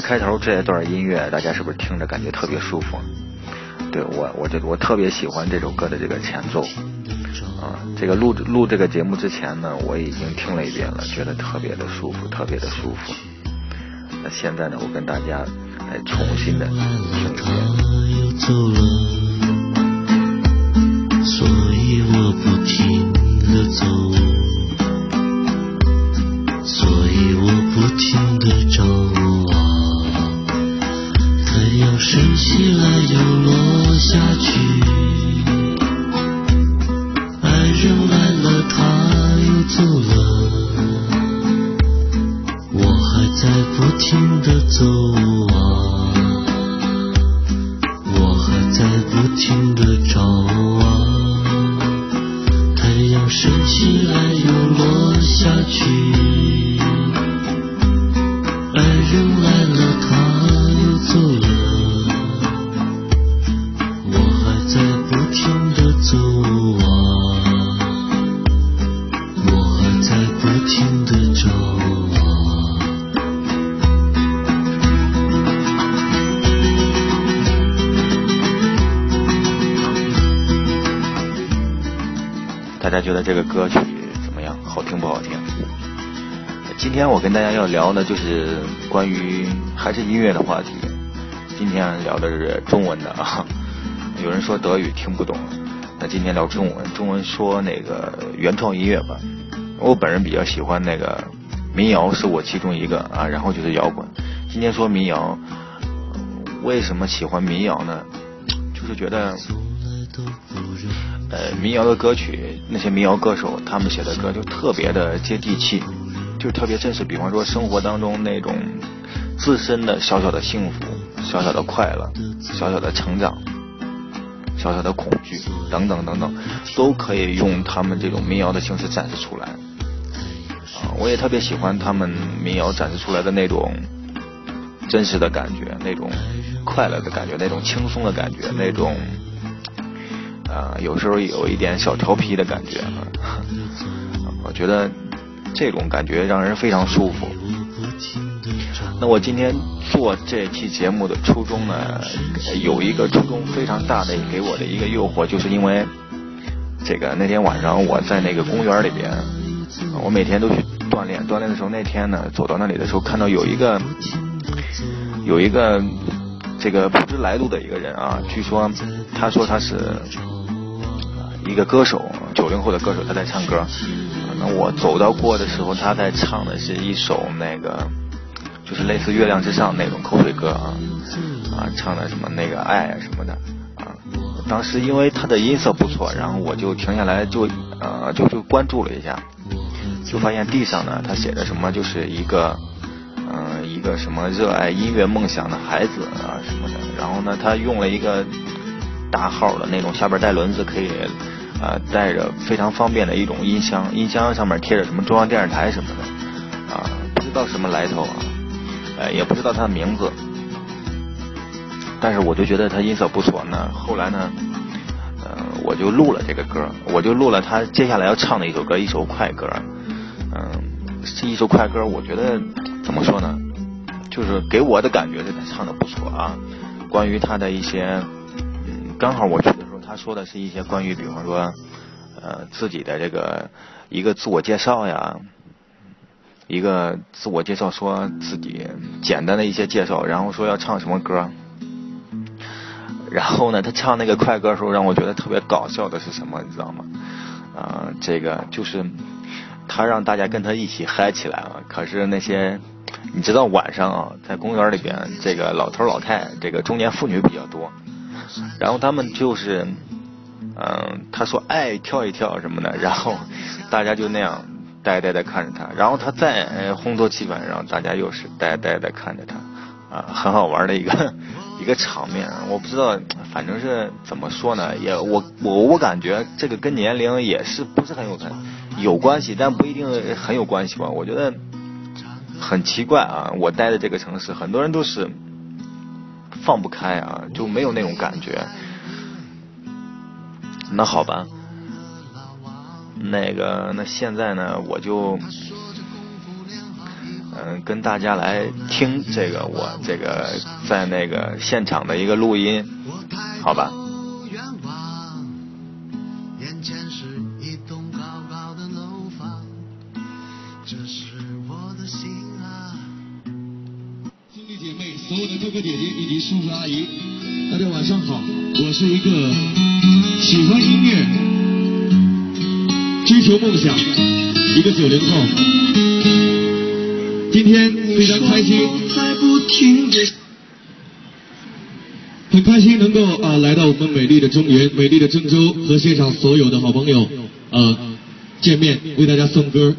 才开头这一段音乐，大家是不是听着感觉特别舒服？对我，我这我特别喜欢这首歌的这个前奏。啊，这个录录这个节目之前呢，我已经听了一遍了，觉得特别的舒服，特别的舒服。那现在呢，我跟大家来重新的听一遍。太阳升起来又落下去。爱人来了他又走了我还在不停的走啊。大家觉得这个歌曲怎么样？好听不好听？今天我跟大家要聊的就是关于还是音乐的话题。今天聊的是中文的啊。有人说德语听不懂，那今天聊中文。中文说那个原创音乐吧。我本人比较喜欢那个民谣，是我其中一个啊。然后就是摇滚。今天说民谣，为什么喜欢民谣呢？就是觉得。呃，民谣的歌曲，那些民谣歌手他们写的歌就特别的接地气，就特别真实。比方说生活当中那种自身的小小的幸福、小小的快乐、小小的成长、小小的恐惧等等等等，都可以用他们这种民谣的形式展示出来。啊，我也特别喜欢他们民谣展示出来的那种真实的感觉，那种快乐的感觉，那种轻松的感觉，那种。啊，有时候有一点小调皮的感觉，我觉得这种感觉让人非常舒服。那我今天做这期节目的初衷呢，有一个初衷非常大的给我的一个诱惑，就是因为这个那天晚上我在那个公园里边，我每天都去锻炼，锻炼的时候那天呢，走到那里的时候看到有一个有一个这个不知来路的一个人啊，据说他说他是。一个歌手，九零后的歌手，他在唱歌。那我走到过的时候，他在唱的是一首那个，就是类似《月亮之上》那种口水歌啊，啊，唱的什么那个爱什么的啊。当时因为他的音色不错，然后我就停下来就呃就就关注了一下，就发现地上呢他写的什么就是一个嗯一个什么热爱音乐梦想的孩子啊什么的。然后呢他用了一个大号的那种下边带轮子可以。啊，带着非常方便的一种音箱，音箱上面贴着什么中央电视台什么的，啊，不知道什么来头啊，呃，也不知道他的名字，但是我就觉得他音色不错。那后来呢，呃，我就录了这个歌，我就录了他接下来要唱的一首歌，一首快歌，嗯，是一首快歌。我觉得怎么说呢，就是给我的感觉是他唱的不错啊。关于他的一些，嗯，刚好我去的时候。他说的是一些关于，比方说，呃，自己的这个一个自我介绍呀，一个自我介绍，说自己简单的一些介绍，然后说要唱什么歌。然后呢，他唱那个快歌的时候，让我觉得特别搞笑的是什么，你知道吗？啊，这个就是他让大家跟他一起嗨起来了。可是那些你知道晚上啊，在公园里边，这个老头老太，这个中年妇女比较多。然后他们就是，嗯，他说爱跳一跳什么的，然后大家就那样呆呆的看着他。然后他再烘托气氛，然后大家又是呆呆的看着他，啊，很好玩的一个。一个场面，我不知道，反正是怎么说呢？也我我我感觉这个跟年龄也是不是很有很有关系，但不一定很有关系吧？我觉得很奇怪啊！我待的这个城市，很多人都是放不开啊，就没有那种感觉。那好吧，那个那现在呢，我就。嗯，跟大家来听这个我这个在那个现场的一个录音，好吧？哥哥姐姐以及叔叔阿姨，大家晚上好！我是一个喜欢音乐、追求梦想一个九零后。今天非常开心，很开心能够啊来到我们美丽的中原、美丽的郑州，和现场所有的好朋友呃见面，为大家送歌。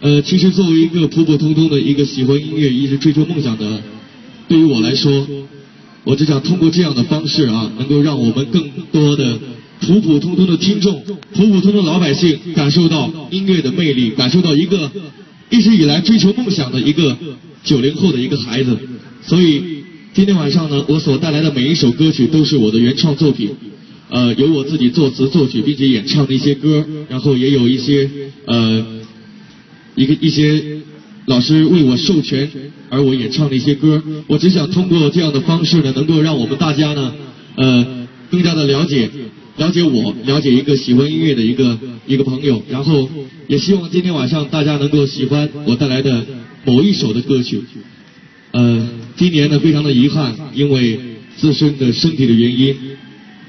呃，其实作为一个普普通通的一个喜欢音乐、一直追求梦想的，对于我来说，我只想通过这样的方式啊，能够让我们更多的普普通通的听众、普普通通的老百姓感受到音乐的魅力，感受到一个。一直以来追求梦想的一个九零后的一个孩子，所以今天晚上呢，我所带来的每一首歌曲都是我的原创作品，呃，有我自己作词作曲并且演唱的一些歌，然后也有一些呃一个一些老师为我授权而我演唱的一些歌，我只想通过这样的方式呢，能够让我们大家呢，呃，更加的了解。了解我，了解一个喜欢音乐的一个一个朋友，然后也希望今天晚上大家能够喜欢我带来的某一首的歌曲。呃，今年呢非常的遗憾，因为自身的身体的原因，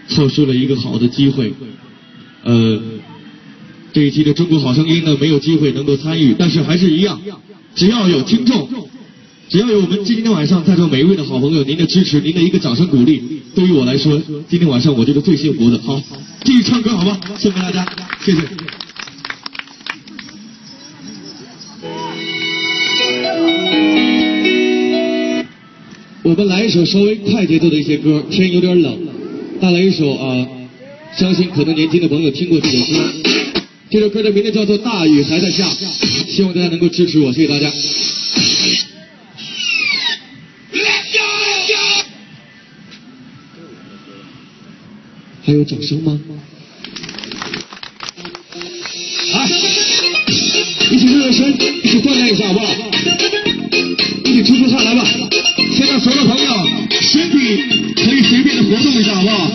错失了一个好的机会。呃，这一期的中国好声音呢没有机会能够参与，但是还是一样，只要有听众。只要有我们今天晚上在座每一位的好朋友，您的支持，您的一个掌声鼓励，对于我来说，今天晚上我就是最幸福的。好，继续唱歌好吗？送给大家，谢谢。我们来一首稍微快节奏的一些歌，天有点冷，带来一首啊，相信可能年轻的朋友听过这首歌，这首歌的名字叫做《大雨还在下》，希望大家能够支持我，谢谢大家。还有掌声吗？啊！一起热热身，一起锻炼一下，好不好？一起出出汗，来吧！现在所有的朋友，身体可以随便的活动一下，好不好？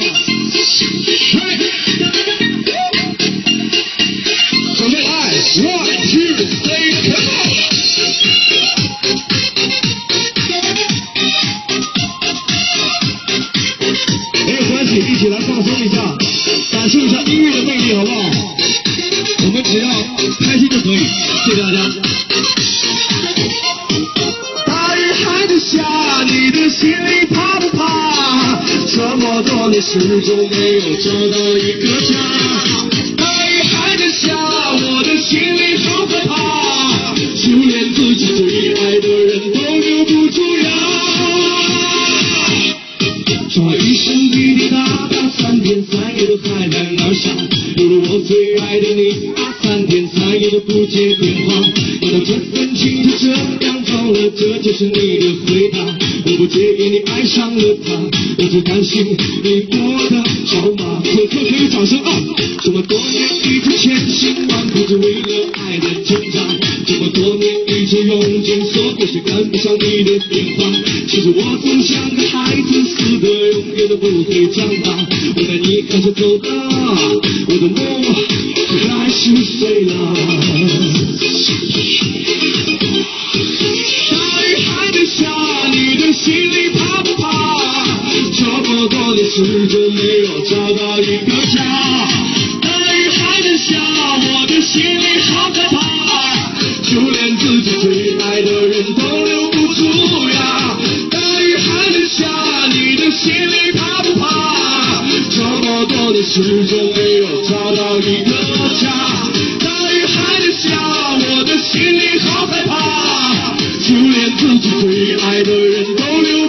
始终没有找到一个家。大雨还在下，我的心里好害怕，就连自己最爱的人都留不住呀。这一声滴滴答答，三天三夜都还在那想，不如我最爱的你，三天三夜都不接电话。难道这份情就这样走了？这就是你的回答？我不介意你爱上了他，我只担心你过得好吗？此刻给予掌声啊！这么多年一直千辛万苦，只为了爱的挣扎。这么多年一直用尽所有，却赶不上你的电话。其实我总像个孩子似的。永远都不会长大，我带你开车走吧，我的梦还是碎了大雨还在下你的心里怕不怕这么多年始终没有找到一个家大雨还在下我的心里好害怕。始终没有找到一个家。大雨还在下，我的心里好害怕，就连自己最爱的人都留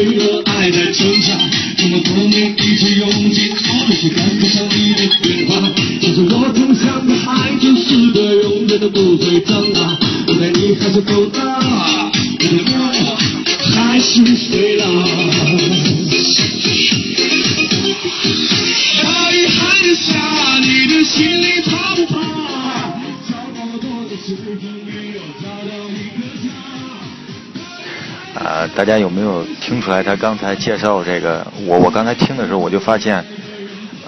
为了爱在挣扎。这么多年一直用尽所有，却赶不上你的变化。其实我总像个孩子似的，永远都不会长大。原来你还是够大，原来我还是岁老。大雨还在下，你的心里啊、大家有没有听出来？他刚才介绍这个，我我刚才听的时候，我就发现，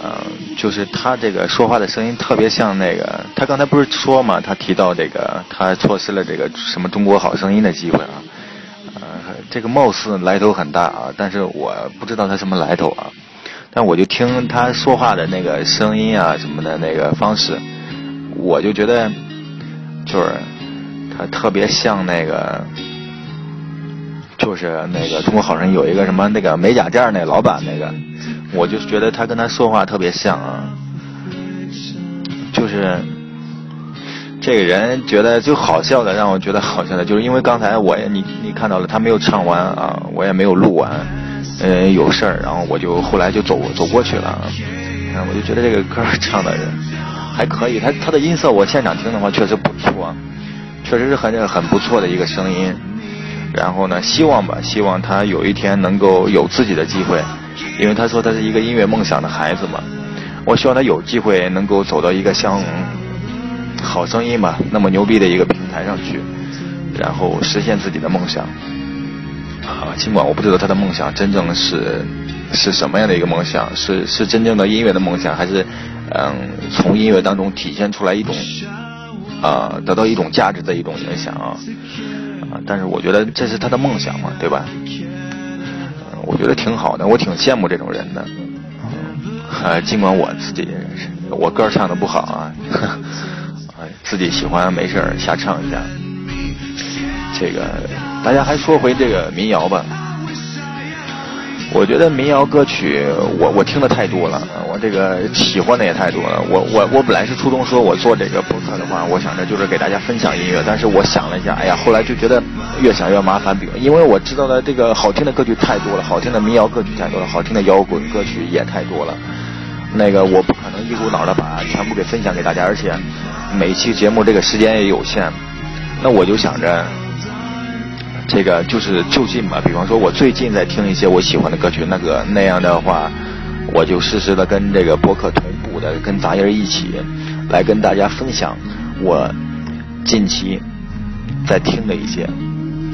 呃，就是他这个说话的声音特别像那个，他刚才不是说嘛，他提到这个，他错失了这个什么中国好声音的机会啊，呃，这个貌似来头很大啊，但是我不知道他什么来头啊，但我就听他说话的那个声音啊什么的那个方式，我就觉得，就是他特别像那个。就是那个中国好声音有一个什么那个美甲店那老板那个，我就觉得他跟他说话特别像啊，就是这个人觉得就好笑的，让我觉得好笑的，就是因为刚才我你你看到了，他没有唱完啊，我也没有录完，呃有事儿，然后我就后来就走走过去了，啊，我就觉得这个歌唱的还可以，他他的音色我现场听的话确实不错，确实是很很不错的一个声音。然后呢，希望吧，希望他有一天能够有自己的机会，因为他说他是一个音乐梦想的孩子嘛。我希望他有机会能够走到一个像好声音嘛那么牛逼的一个平台上去，然后实现自己的梦想。啊，尽管我不知道他的梦想真正是是什么样的一个梦想，是是真正的音乐的梦想，还是嗯从音乐当中体现出来一种啊得到一种价值的一种影响啊。啊，但是我觉得这是他的梦想嘛，对吧？我觉得挺好的，我挺羡慕这种人的。呃，尽管我自己我歌唱的不好啊，哎，自己喜欢没事儿瞎唱一下。这个大家还说回这个民谣吧。我觉得民谣歌曲，我我听的太多了，我这个喜欢的也太多了。我我我本来是初中说我做这个播客的话，我想着就是给大家分享音乐，但是我想了一下，哎呀，后来就觉得越想越麻烦，比因为我知道的这个好听的歌曲太多了，好听的民谣歌曲太多了，好听的摇滚歌曲也太多了。那个我不可能一股脑的把全部给分享给大家，而且每期节目这个时间也有限，那我就想着。这个就是就近嘛，比方说，我最近在听一些我喜欢的歌曲，那个那样的话，我就实时的跟这个播客同步的，跟杂音一起来跟大家分享我近期在听的一些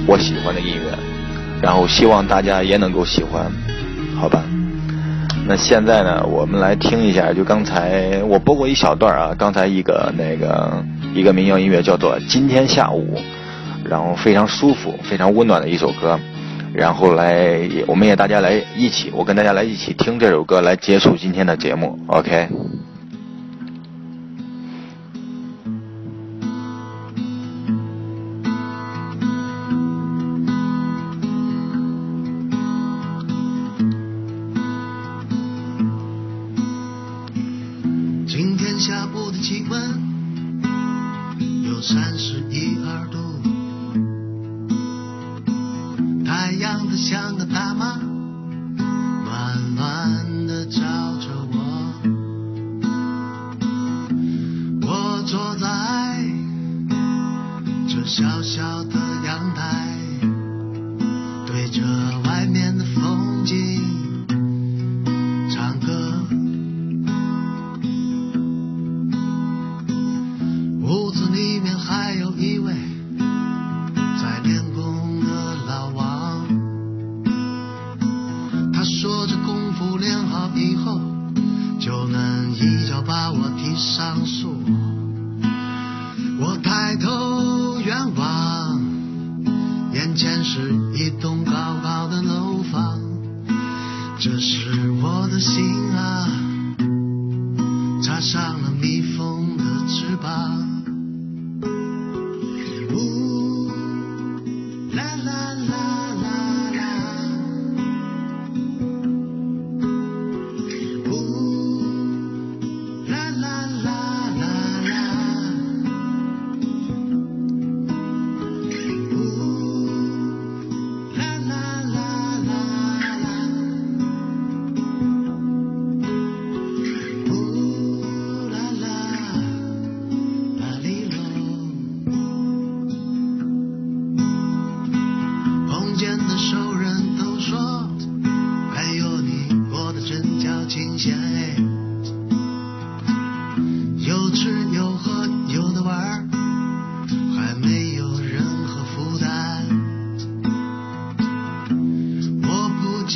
我喜欢的音乐，然后希望大家也能够喜欢，好吧？那现在呢，我们来听一下，就刚才我播过一小段啊，刚才一个那个一个民谣音乐叫做《今天下午》。然后非常舒服、非常温暖的一首歌，然后来，我们也大家来一起，我跟大家来一起听这首歌，来结束今天的节目，OK。小小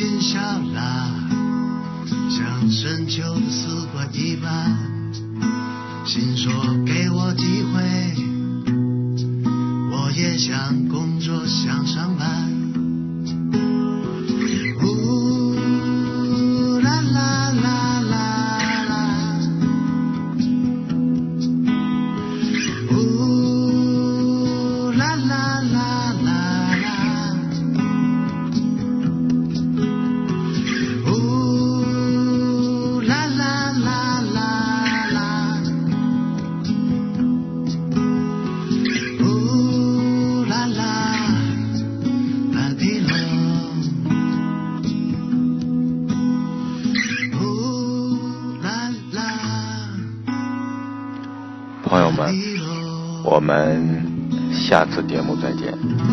心笑啦像深秋的丝瓜一般心说给我机会我也想工作想上班。我们下次节目再见。